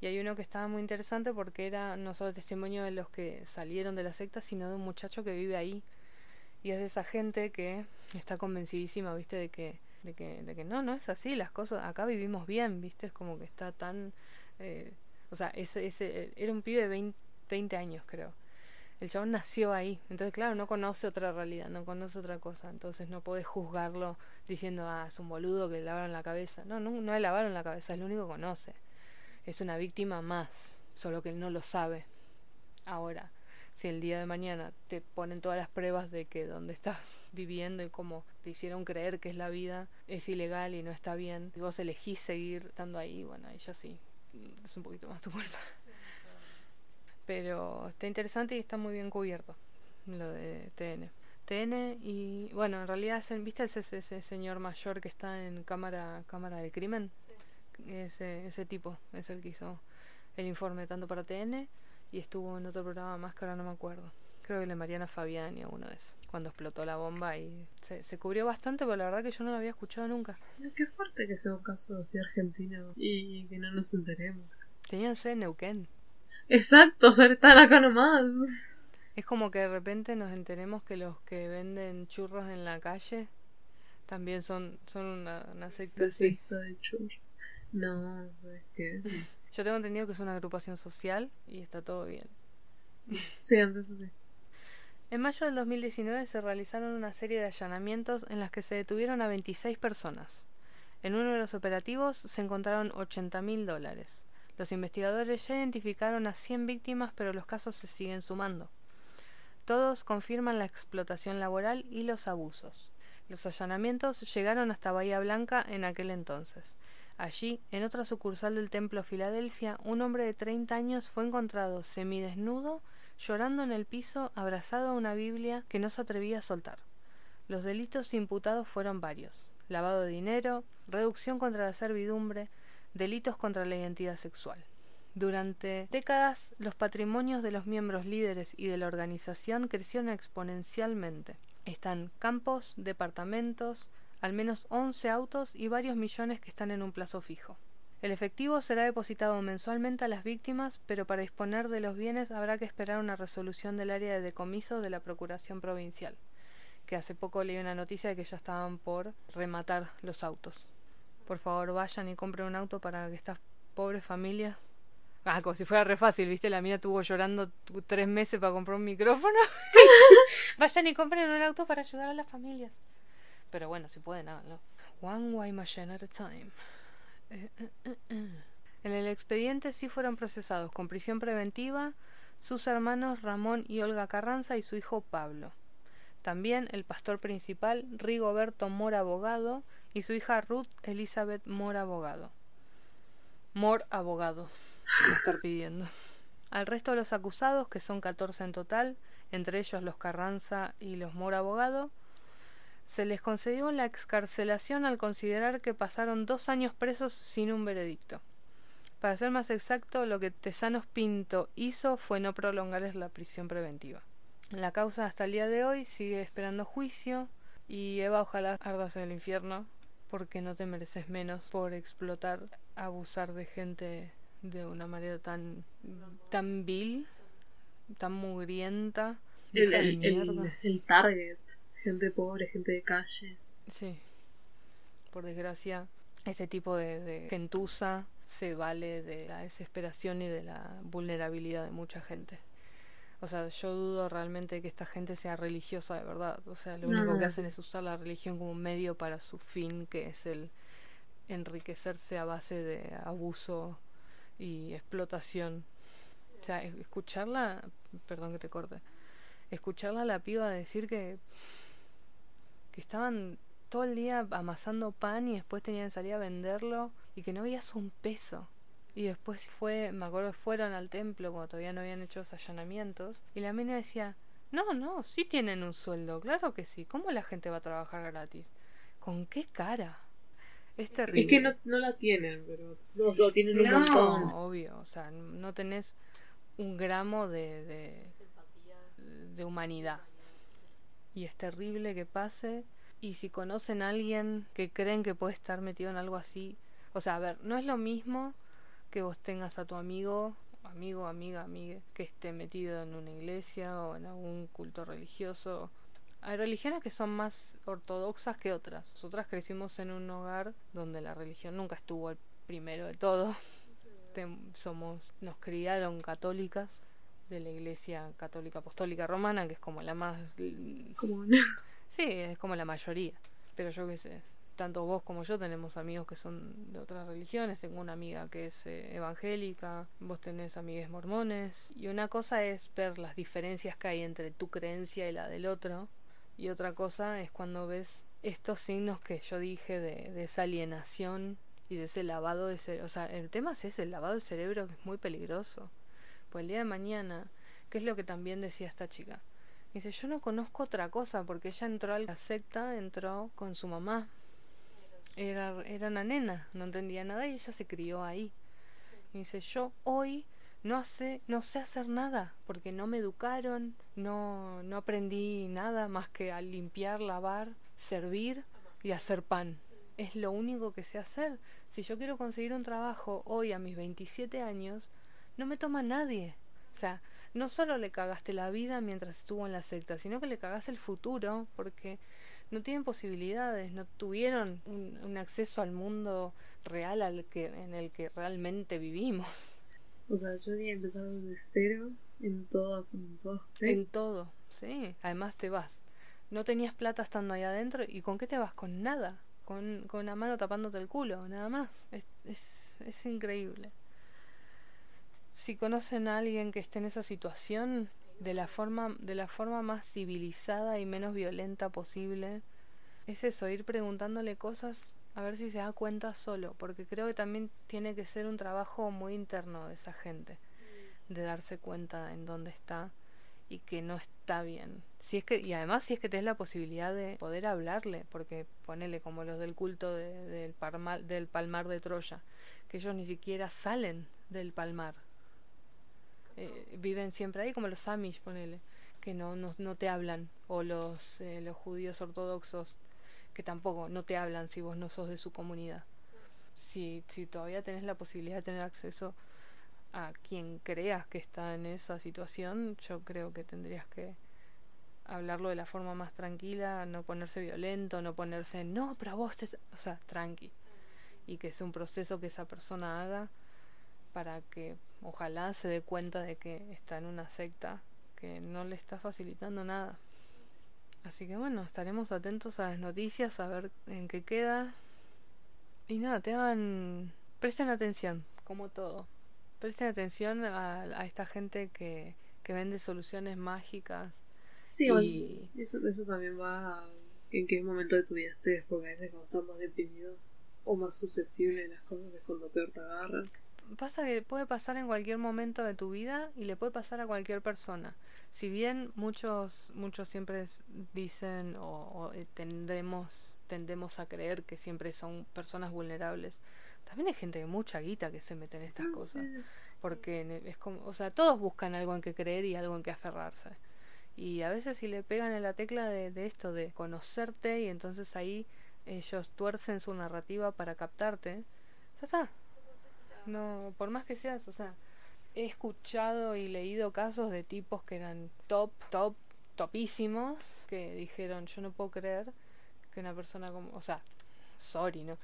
Y hay uno que estaba muy interesante porque era no solo testimonio de los que salieron de la secta, sino de un muchacho que vive ahí. Y es de esa gente que está convencidísima, ¿viste? De que, de que, de que no, no es así, las cosas, acá vivimos bien, ¿viste? Es como que está tan... Eh, o sea, ese, ese, era un pibe de 20, 20 años, creo. El chabón nació ahí, entonces claro, no conoce otra realidad, no conoce otra cosa, entonces no puedes juzgarlo diciendo, ah, es un boludo que le lavaron la cabeza. No, no, no le lavaron la cabeza, es lo único que conoce. Es una víctima más, solo que él no lo sabe. Ahora, si el día de mañana te ponen todas las pruebas de que donde estás viviendo y cómo te hicieron creer que es la vida es ilegal y no está bien, y vos elegís seguir estando ahí, bueno, ya sí, es un poquito más tu culpa. Pero está interesante y está muy bien cubierto lo de TN. TN y bueno, en realidad, ¿viste ese, ese señor mayor que está en cámara cámara de crimen? Ese, ese tipo es el que hizo el informe tanto para TN y estuvo en otro programa más que ahora no me acuerdo. Creo que el de Mariana Fabiani o uno de esos. Cuando explotó la bomba y se, se cubrió bastante, pero la verdad que yo no lo había escuchado nunca. Qué fuerte que sea un caso así argentino y que no nos enteremos. Tenían sede en Neuquén. Exacto, o sea, están acá nomás. Es como que de repente nos enteremos que los que venden churros en la calle también son, son una, una secta así. de churros. No, ¿sabes qué? Yo tengo entendido que es una agrupación social y está todo bien. Sí, antes sí. En mayo del 2019 se realizaron una serie de allanamientos en las que se detuvieron a 26 personas. En uno de los operativos se encontraron 80 mil dólares. Los investigadores ya identificaron a 100 víctimas, pero los casos se siguen sumando. Todos confirman la explotación laboral y los abusos. Los allanamientos llegaron hasta Bahía Blanca en aquel entonces. Allí, en otra sucursal del Templo Filadelfia, un hombre de 30 años fue encontrado semidesnudo, llorando en el piso, abrazado a una Biblia que no se atrevía a soltar. Los delitos imputados fueron varios: lavado de dinero, reducción contra la servidumbre, delitos contra la identidad sexual. Durante décadas, los patrimonios de los miembros líderes y de la organización crecieron exponencialmente. Están campos, departamentos, al menos 11 autos y varios millones que están en un plazo fijo. El efectivo será depositado mensualmente a las víctimas, pero para disponer de los bienes habrá que esperar una resolución del área de decomiso de la Procuración Provincial, que hace poco leí una noticia de que ya estaban por rematar los autos por favor vayan y compren un auto para que estas pobres familias... Ah, como si fuera re fácil, ¿viste? La mía estuvo llorando tres meses para comprar un micrófono. vayan y compren un auto para ayudar a las familias. Pero bueno, si pueden, háganlo. One way machine at a time. Eh, eh, eh, en el expediente sí fueron procesados con prisión preventiva sus hermanos Ramón y Olga Carranza y su hijo Pablo. También el pastor principal Rigoberto Mora Abogado y su hija Ruth Elizabeth Moore Abogado. Moore Abogado, estar pidiendo. Al resto de los acusados, que son 14 en total, entre ellos los Carranza y los Mora Abogado, se les concedió la excarcelación al considerar que pasaron dos años presos sin un veredicto. Para ser más exacto, lo que Tesanos Pinto hizo fue no prolongarles la prisión preventiva. La causa hasta el día de hoy sigue esperando juicio y Eva ojalá ardas en el infierno porque no te mereces menos por explotar, abusar de gente de una manera tan tan vil, tan mugrienta. El, el, el, target, gente pobre, gente de calle. Sí, por desgracia, este tipo de, de gentuza se vale de la desesperación y de la vulnerabilidad de mucha gente. O sea, yo dudo realmente que esta gente sea religiosa de verdad. O sea, lo único que hacen es usar la religión como medio para su fin, que es el enriquecerse a base de abuso y explotación. O sea, escucharla, perdón que te corte, escucharla a la piba decir que, que estaban todo el día amasando pan y después tenían que salir a venderlo y que no veías un peso. Y después fue, me acuerdo, fueron al templo cuando todavía no habían hecho los allanamientos. Y la mina decía, no, no, sí tienen un sueldo, claro que sí. ¿Cómo la gente va a trabajar gratis? ¿Con qué cara? Es terrible. Es que no, no la tienen, pero no, tienen un montón. obvio, o sea, no tenés un gramo de, de, de humanidad. Y es terrible que pase. Y si conocen a alguien que creen que puede estar metido en algo así, o sea, a ver, no es lo mismo que vos tengas a tu amigo, amigo, amiga, amiga, que esté metido en una iglesia o en algún culto religioso. Hay religiones que son más ortodoxas que otras. Nosotras crecimos en un hogar donde la religión nunca estuvo al primero de todo. somos, nos criaron católicas de la iglesia católica apostólica romana, que es como la más... Común. Sí, es como la mayoría. Pero yo qué sé, tanto vos como yo tenemos amigos que son de otras religiones, tengo una amiga que es eh, evangélica, vos tenés amigues mormones, y una cosa es ver las diferencias que hay entre tu creencia y la del otro, y otra cosa es cuando ves estos signos que yo dije de, de esa alienación y de ese lavado de cerebro. O sea, el tema es ese, el lavado de cerebro que es muy peligroso. Pues el día de mañana, ¿qué es lo que también decía esta chica? Dice, yo no conozco otra cosa porque ella entró a la secta, entró con su mamá, era, era una nena, no entendía nada y ella se crió ahí. Y dice, yo hoy no, hace, no sé hacer nada porque no me educaron, no, no aprendí nada más que a limpiar, lavar, servir y hacer pan. Es lo único que sé hacer. Si yo quiero conseguir un trabajo hoy a mis 27 años, no me toma nadie. O sea, no solo le cagaste la vida mientras estuvo en la secta, sino que le cagaste el futuro porque no tienen posibilidades, no tuvieron un, acceso al mundo real al que, en el que realmente vivimos. O sea, yo había empezado desde cero en todo, en todo. En todo, sí. Además te vas. No tenías plata estando ahí adentro y ¿con qué te vas? Con nada. Con, con la mano tapándote el culo, nada más. Es, es, es increíble. Si conocen a alguien que esté en esa situación, de la forma de la forma más civilizada y menos violenta posible es eso ir preguntándole cosas a ver si se da cuenta solo porque creo que también tiene que ser un trabajo muy interno de esa gente de darse cuenta en dónde está y que no está bien. Si es que y además si es que tenés la posibilidad de poder hablarle porque ponele como los del culto del, palmar, del palmar de Troya que ellos ni siquiera salen del palmar eh, viven siempre ahí, como los Amish, ponele, que no, no, no te hablan, o los, eh, los judíos ortodoxos, que tampoco no te hablan si vos no sos de su comunidad. Si, si todavía tenés la posibilidad de tener acceso a quien creas que está en esa situación, yo creo que tendrías que hablarlo de la forma más tranquila, no ponerse violento, no ponerse, no, pero vos, te... o sea, tranqui. Y que sea un proceso que esa persona haga para que ojalá se dé cuenta de que está en una secta que no le está facilitando nada. Así que bueno, estaremos atentos a las noticias, a ver en qué queda. Y nada, tengan, presten atención, como todo. Presten atención a, a esta gente que, que vende soluciones mágicas. Sí, y... eso, eso también va en qué momento de tu vida estés, porque a veces cuando estás más deprimido o más susceptible a las cosas es cuando peor te agarran pasa que puede pasar en cualquier momento de tu vida y le puede pasar a cualquier persona. Si bien muchos, muchos siempre dicen o, eh, tendemos, tendemos a creer que siempre son personas vulnerables, también hay gente de mucha guita que se mete en estas No cosas. sé. Porque es como, o sea, todos buscan algo en que creer y algo en que aferrarse. Y a veces si le pegan en la tecla de, de esto, de conocerte, y entonces ahí ellos tuercen su narrativa para captarte, ya está. No, por más que seas, o sea, he escuchado y leído casos de tipos que eran top, top, topísimos, que dijeron, yo no puedo creer que una persona como, o sea, sorry, ¿no?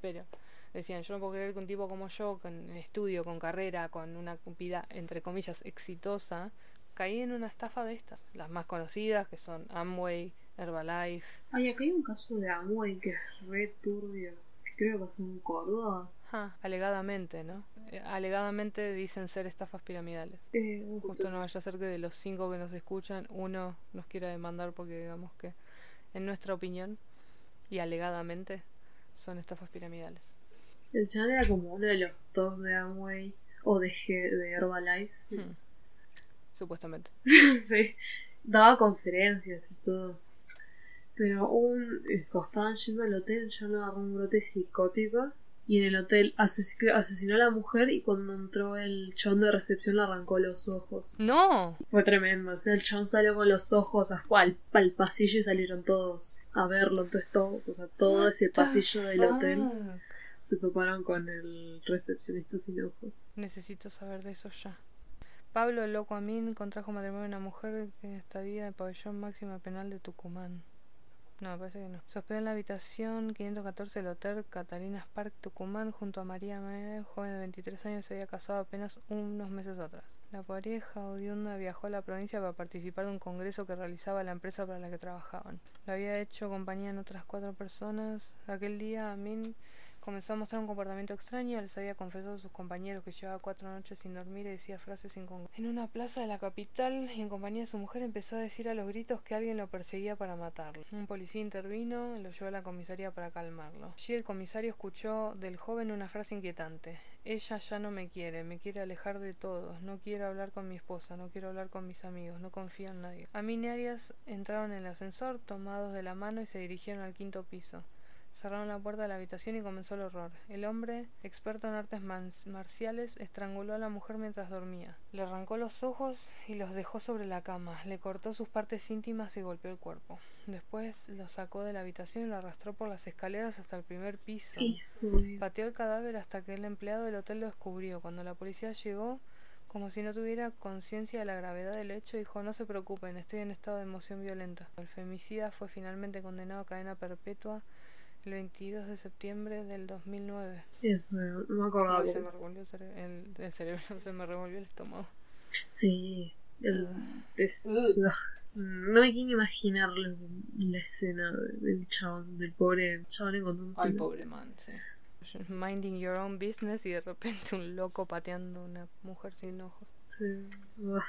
Pero decían, yo no puedo creer que un tipo como yo, con estudio, con carrera, con una vida, entre comillas, exitosa, caí en una estafa de estas. Las más conocidas, que son Amway, Herbalife. Ay, acá hay un caso de Amway que es re turbio. Creo que pasó en Córdoba. Ja, alegadamente, ¿no? Eh, alegadamente dicen ser estafas piramidales. Eh, Justo no vaya a ser que de los cinco que nos escuchan, uno nos quiera demandar porque digamos que, en nuestra opinión, y alegadamente, son estafas piramidales. El channel era como uno de los top de Amway o de, G- de Herbalife. Hmm. Supuestamente. sí. Daba conferencias y todo. Pero un. eh, Cuando estaban yendo al hotel, ya le agarró un brote psicótico. Y en el hotel ases- asesinó a la mujer y cuando entró el chabón de recepción le arrancó los ojos. ¡No! Fue tremendo. O sea, el chabón salió con los ojos, o sea, fue al, al pasillo y salieron todos a verlo. Entonces todo, o sea, todo ese pasillo del hotel se toparon con el recepcionista sin ojos. Necesito saber de eso ya. Pablo Loco Amin contrajo matrimonio a una mujer que estadía en el pabellón máxima penal de Tucumán. No, parece que no. Se hospedó en la habitación 514 del Hotel Catalinas Park, Tucumán, junto a María joven de 23 años, se había casado apenas unos meses atrás. La pareja oriunda viajó a la provincia para participar de un congreso que realizaba la empresa para la que trabajaban. Lo había hecho compañía en otras cuatro personas. Aquel día, Amin Comenzó a mostrar un comportamiento extraño, les había confesado a sus compañeros que llevaba cuatro noches sin dormir y decía frases incongruentes. En una plaza de la capital en compañía de su mujer empezó a decir a los gritos que alguien lo perseguía para matarlo. Un policía intervino y lo llevó a la comisaría para calmarlo. Allí el comisario escuchó del joven una frase inquietante. Ella ya no me quiere, me quiere alejar de todos, no quiero hablar con mi esposa, no quiero hablar con mis amigos, no confío en nadie. Amin y Arias entraron en el ascensor tomados de la mano y se dirigieron al quinto piso. Cerraron la puerta de la habitación y comenzó el horror. El hombre, experto en artes marciales, estranguló a la mujer mientras dormía. Le arrancó los ojos y los dejó sobre la cama. Le cortó sus partes íntimas y golpeó el cuerpo. Después lo sacó de la habitación y lo arrastró por las escaleras hasta el primer piso. ¿Qué hizo? Pateó el cadáver hasta que el empleado del hotel lo descubrió. Cuando la policía llegó, como si no tuviera conciencia de la gravedad del hecho, dijo no se preocupen, estoy en estado de emoción violenta. El femicida fue finalmente condenado a cadena perpetua el 22 de septiembre del 2009. Eso, no me acordaba. Ay, se me revolvió el, cere- el- el cerebro, se me revolvió el estómago. Sí. El, es- Ugh. ah, no me quiero imaginar la, la escena del chabón, del pobre chabón encontrándose. Ay, pobre man, sí. Minding your own business y de repente un loco pateando a una mujer sin ojos. Sí. Ah,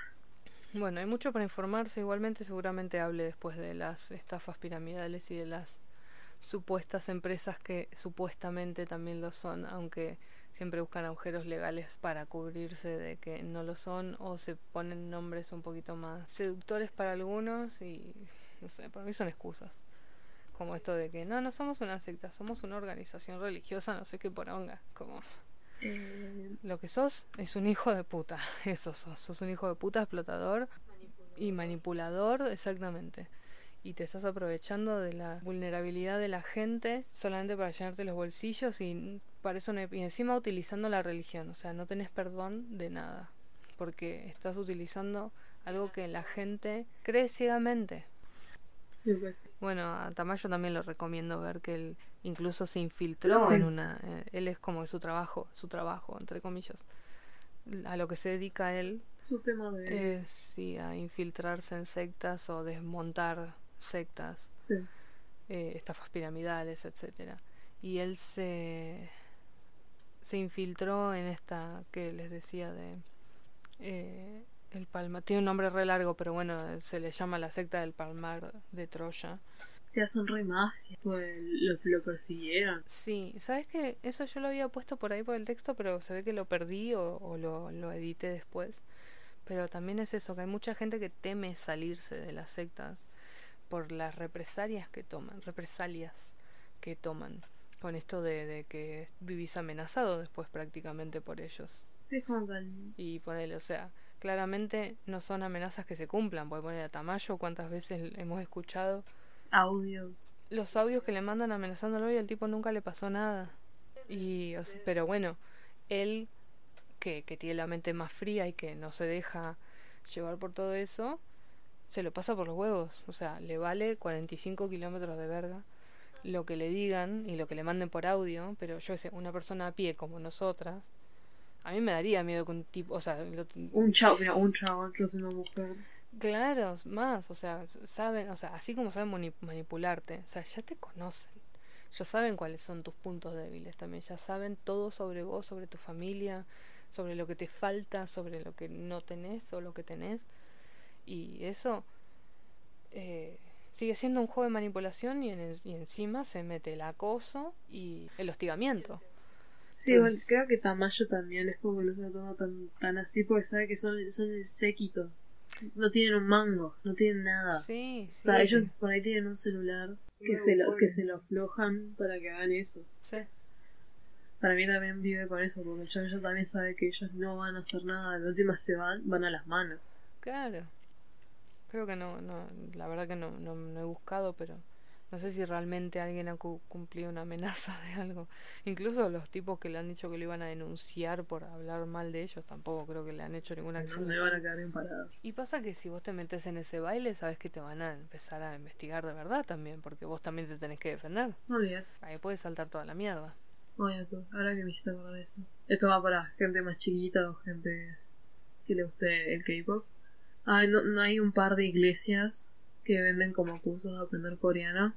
Bueno, hay mucho para informarse. Igualmente, seguramente hable después de las estafas piramidales y de las supuestas empresas que supuestamente también lo son, aunque siempre buscan agujeros legales para cubrirse de que no lo son o se ponen nombres un poquito más seductores para algunos y no sé, para mí son excusas. Como esto de que no, no somos una secta, somos una organización religiosa, no sé qué poronga. Como eh, lo que sos es un hijo de puta. Eso sos. Sos un hijo de puta explotador y manipulador, exactamente. Y te estás aprovechando de la vulnerabilidad de la gente solamente para llenarte los bolsillos y para eso no hay- y encima utilizando la religión. O sea, no tenés perdón de nada. Porque estás utilizando algo que la gente cree ciegamente. me parece. Bueno, a Tamayo también lo recomiendo ver que él incluso se infiltró en una... eh, él es como su trabajo, su trabajo, entre comillas. A lo que se dedica él Su tema de. es sí, a infiltrarse en sectas o desmontar sectas, sí. eh, estafas piramidales, etcétera. Y él se, se infiltró en esta que les decía de... eh, el palma tiene un nombre re largo, pero bueno, se le llama la secta del palmar de Troya. Se hacen re mafia. Pues lo, lo persiguieron. Sí, ¿sabes qué? Eso yo lo había puesto por ahí por el texto, pero se ve que lo perdí o, o lo, lo edité después. Pero también es eso, que hay mucha gente que teme salirse de las sectas por las represalias que toman, represalias que toman con esto de, de que vivís amenazado después prácticamente por ellos. Sí, Y ponele, o sea, claramente no son amenazas que se cumplan, porque poner a Tamayo, ¿cuántas veces hemos escuchado audios. los audios que le mandan amenazándolo y al tipo nunca le pasó nada? Y, o sea, pero bueno, él, que, que tiene la mente más fría y que no se deja llevar por todo eso, se lo pasa por los huevos. O sea, le vale 45 kilómetros de verga lo que le digan y lo que le manden por audio, pero yo sé, una persona a pie como nosotras, a mí me daría miedo que un tipo, o sea, lo- Un chavo, un chavo, yo soy una mujer. claro, más, o sea, saben, o sea, así como saben mani- manipularte, o sea, ya te conocen, ya saben cuáles son tus puntos débiles también, ya saben todo sobre vos, sobre tu familia, sobre lo que te falta, sobre lo que no tenés o lo que tenés, y eso eh, sigue siendo un juego de manipulación y, en- y encima se mete el acoso y el hostigamiento. Sí, igual, creo que Tamayo también es como que no se lo toma tan, tan así porque sabe que son, son el séquito. No tienen un mango, no tienen nada. Sí, O sí. sea, ellos por ahí tienen un celular que se, lo, que se lo aflojan para que hagan eso. Sí. Para mí también vive con eso, porque el chabón también sabe que ellos no van a hacer nada. La última se van, van a las manos. Claro. Creo que no, no, la verdad que no, no, no he buscado, pero no sé si realmente alguien ha cu- cumplido una amenaza de algo. Incluso los tipos que le han dicho que lo iban a denunciar por hablar mal de ellos, tampoco creo que le han hecho ninguna No acción. me van a quedar bien parados. Y pasa que si vos te metes en ese baile, sabes que te van a empezar a investigar de verdad también, porque vos también te tenés que defender. No olvidar. Ahí puede saltar toda la mierda. Oye, tú, ahora que me hiciste acordar de eso. Esto va para gente más chiquita o gente que le guste el K-pop. Ah, no, no hay un par de iglesias que venden como cursos de aprender coreano,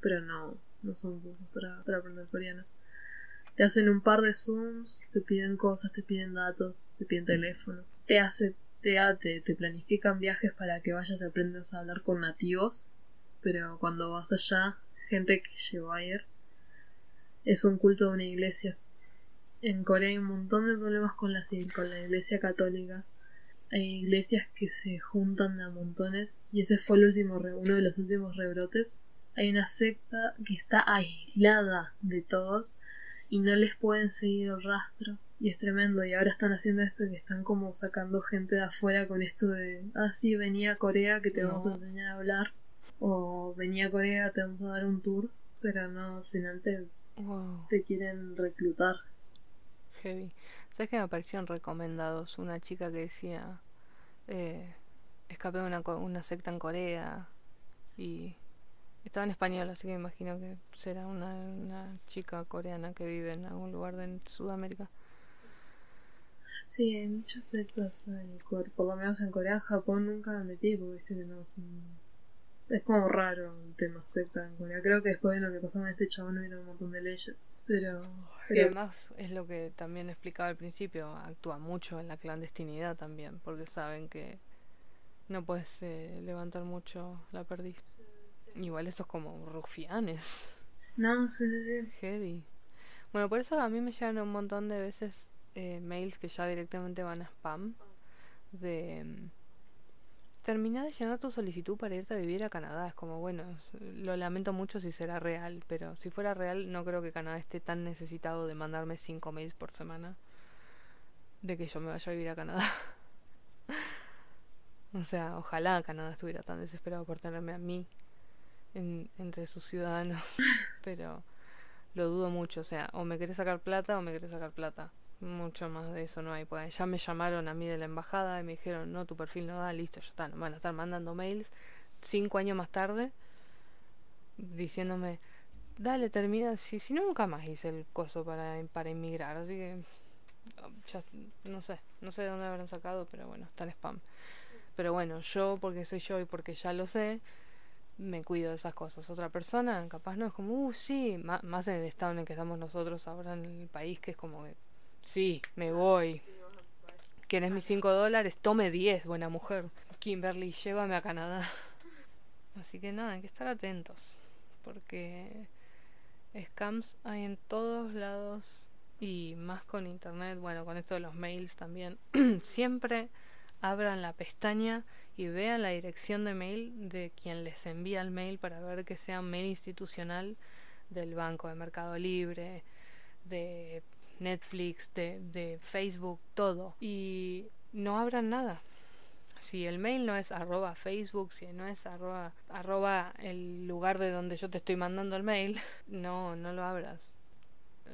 pero no, no son cursos para, para aprender coreano. Te hacen un par de zooms, te piden cosas, te piden datos, te piden teléfonos, te hace, te, te, te planifican viajes para que vayas y aprendas a hablar con nativos, pero cuando vas allá, gente que llegó ayer, es un culto de una iglesia. En Corea hay un montón de problemas con la, con la iglesia católica. Hay iglesias que se juntan de a montones y ese fue el último re- uno de los últimos rebrotes. Hay una secta que está aislada de todos y no les pueden seguir el rastro. Y es tremendo. Y ahora están haciendo esto que están como sacando gente de afuera con esto de, ah, sí, venía a Corea que te vamos a enseñar a hablar. O venía a Corea te vamos a dar un tour. Pero no, al final te, Wow. te quieren reclutar. Heavy. ¿Sabes que me aparecieron recomendados? Una chica que decía, eh, escapé de una, una secta en Corea y estaba en español, así que me imagino que será una, chica coreana que vive en algún lugar de Sudamérica. Sí, hay muchas sectas, en Core- por lo menos en Corea, Japón nunca me metí porque viste que no es Es como raro el tema secta en Corea. Creo que después de lo que pasó con este chabón hubieron un montón de leyes. Pero... Y pero además es lo que también explicaba al principio, actúa mucho en la clandestinidad también, porque saben que no puedes eh, levantar mucho la perdiz. Igual estos como rufianes. no, sí, sí, sí. Heavy. Bueno, por eso a mí me llegan un montón de veces eh, mails que ya directamente van a spam de termina de llenar tu solicitud para irte a vivir a Canadá. Es como, bueno, lo lamento mucho si será real, pero si fuera real no creo que Canadá esté tan necesitado de mandarme cinco mails por semana de que yo me vaya a vivir a Canadá. o sea, ojalá Canadá estuviera tan desesperado por tenerme a mí en- entre sus ciudadanos, pero lo dudo mucho. O sea, o me querés sacar plata o me querés sacar plata. Mucho más de eso no hay. Pues ya me llamaron a mí de la embajada y me dijeron, no, tu perfil no da, listo, ya está. Van a estar mandando mails cinco años más tarde diciéndome, dale, termina. Si, si nunca más hice el coso para, para inmigrar, así que ya no sé, no sé de dónde habrán sacado, pero bueno, está en spam. Pero bueno, yo porque soy yo y porque ya lo sé, me cuido de esas cosas. Otra persona, capaz no es como, uh, sí, más en el estado en el que estamos nosotros ahora en el país, que es como que, sí, me voy. ¿Quieres mis 5 dólares? Tome 10, buena mujer. Kimberly, llévame a Canadá. Así que nada, hay que estar atentos. Porque scams hay en todos lados y más con internet, bueno, con esto de los mails también. Siempre abran la pestaña y vean la dirección de mail de quien les envía el mail para ver que sea mail institucional del banco, de Mercado Libre, de Netflix, de, de Facebook, todo. Y no abran nada. Si el mail no es arroba Facebook, si no es arroba, arroba el lugar de donde yo te estoy mandando el mail, no, no lo abras.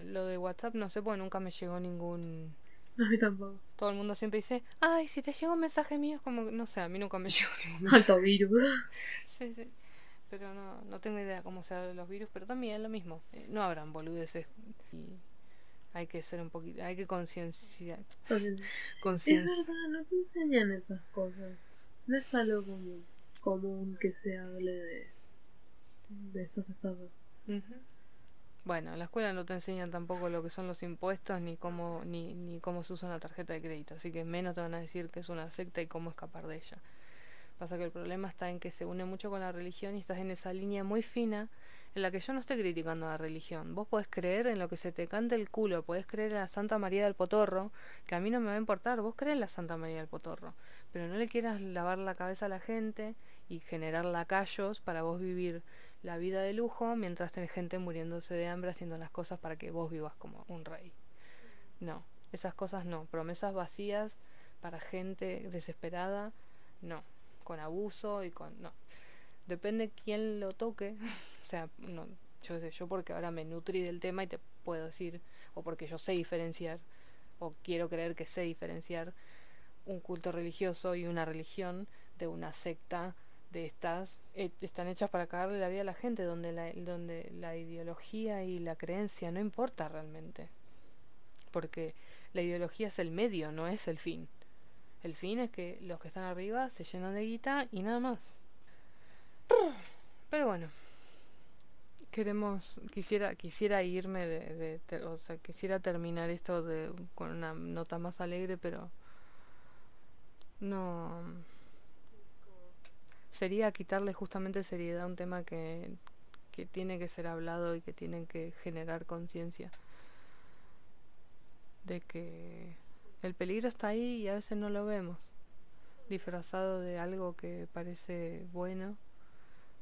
Lo de WhatsApp no sé, porque nunca me llegó ningún... A mí tampoco. Todo el mundo siempre dice, ay, si te llega un mensaje mío, es como, no sé, a mí nunca me llegó ningún mensaje. Alto virus. Sí, sí. Pero no, no tengo idea cómo se los virus, pero también lo mismo. Eh, no habrán boludeces. Y hay que ser un poquito, hay que concienciar. Conciencia. Es verdad, no te enseñan esas cosas. No es algo común, común que se hable de, de estas estafas. Bueno, en la escuela no te enseñan tampoco lo que son los impuestos ni cómo ni, ni cómo se usa una tarjeta de crédito, así que menos te van a decir que es una secta y cómo escapar de ella. Pasa que el problema está en que se une mucho con la religión y estás en esa línea muy fina en la que yo no estoy criticando a la religión. Vos podés creer en lo que se te cante el culo, podés creer en la Santa María del Potorro, que a mí no me va a importar, vos crees en la Santa María del Potorro, pero no le quieras lavar la cabeza a la gente y generar lacayos para vos vivir la vida de lujo mientras tenés gente muriéndose de hambre haciendo las cosas para que vos vivas como un rey. No, esas cosas no, promesas vacías para gente desesperada, no, con abuso y con... no, depende quién lo toque O sea, no, yo sé, yo porque ahora me nutrí del tema y te puedo decir, o porque yo sé diferenciar, o quiero creer que sé diferenciar un culto religioso y una religión de una secta de estas eh, están hechas para cagarle la vida a la gente donde la, donde la ideología y la creencia no importa realmente. Porque la ideología es el medio no es el fin. El fin es que los que están arriba se llenan de guita y nada más. Pero bueno queremos quisiera quisiera irme de, o sea quisiera terminar esto de con una nota más alegre pero no sería quitarle justamente seriedad a un tema que, que tiene que ser hablado y que tiene que generar conciencia de que el peligro está ahí y a veces no lo vemos disfrazado de algo que parece bueno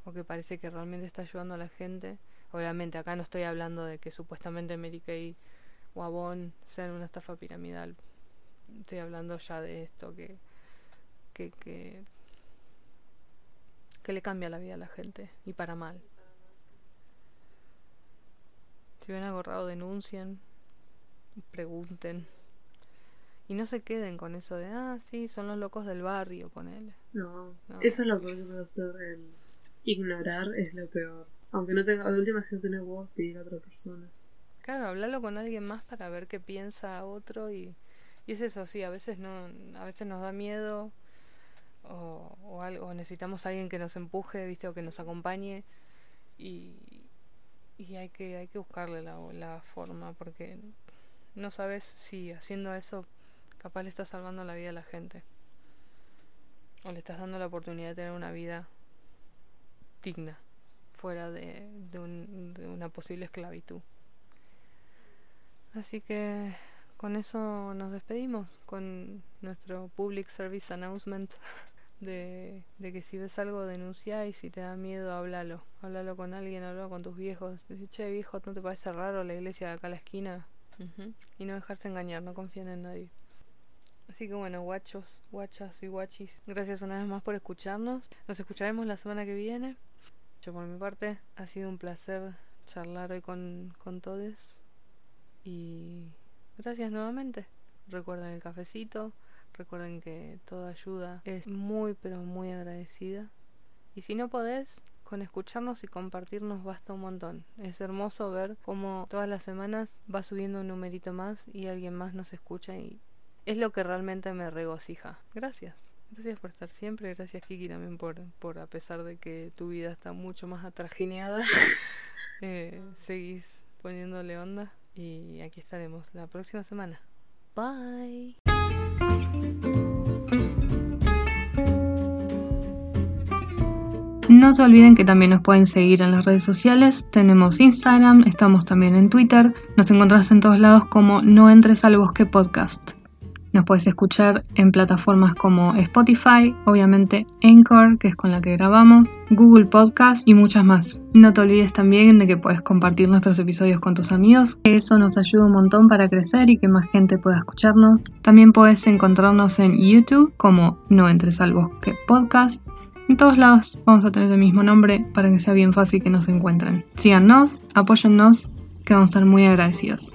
o que parece que realmente está ayudando a la gente. Obviamente acá no estoy hablando de que supuestamente Mary o Avon sean una estafa piramidal. Estoy hablando ya de esto que, que, que, que le cambia la vida a la gente y para mal. Si ven agarrado denuncien, pregunten. Y no se queden con eso de, ah, sí, son los locos del barrio, ponele. No, no. eso es lo que puede hacer el ignorar es lo peor. Aunque no tenga, de última si no tenés vos, pedir a otra persona. Claro, hablarlo con alguien más para ver qué piensa otro y, y es eso, sí, a veces no, a veces nos da miedo o, o algo, necesitamos a alguien que nos empuje, viste, o que nos acompañe y, y hay que, hay que buscarle la, la forma porque no sabes si haciendo eso capaz le estás salvando la vida a la gente o le estás dando la oportunidad de tener una vida digna fuera de, de, un, de una posible esclavitud. Así que con eso nos despedimos con nuestro public service announcement de, de, que si ves algo denuncia y si te da miedo háblalo, háblalo con alguien, háblalo con tus viejos, decir che viejo, ¿no te parece raro la iglesia de acá a la esquina? Y no dejarse engañar, no confíen en nadie. Así que bueno, guachos, guachas y guachis, gracias una vez más por escucharnos. Nos escucharemos la semana que viene. Por mi parte, ha sido un placer charlar hoy con, con todos. Y gracias nuevamente. Recuerden el cafecito, recuerden que toda ayuda es muy pero muy agradecida. Y si no podés, con escucharnos y compartirnos basta un montón. Es hermoso ver cómo todas las semanas va subiendo un numerito más y alguien más nos escucha y es lo que realmente me regocija. Gracias. Gracias por estar siempre, gracias Kiki también por, por a pesar de que tu vida está mucho más atrajineada, eh, seguís poniéndole onda y aquí estaremos la próxima semana. Bye. No se olviden que también nos pueden seguir en las redes sociales. Tenemos Instagram, estamos también en Twitter. Nos encontrás en todos lados como No Entres al Bosque Podcast. Nos puedes escuchar en plataformas como Spotify, obviamente Anchor, que es con la que grabamos, Google Podcast y muchas más. No te olvides también de que puedes compartir nuestros episodios con tus amigos, que eso nos ayuda un montón para crecer y que más gente pueda escucharnos. También puedes encontrarnos en YouTube como No Entres al Bosque Podcast. En todos lados vamos a tener el mismo nombre para que sea bien fácil que nos encuentren. Síganos, apóyennos, que vamos a estar muy agradecidos.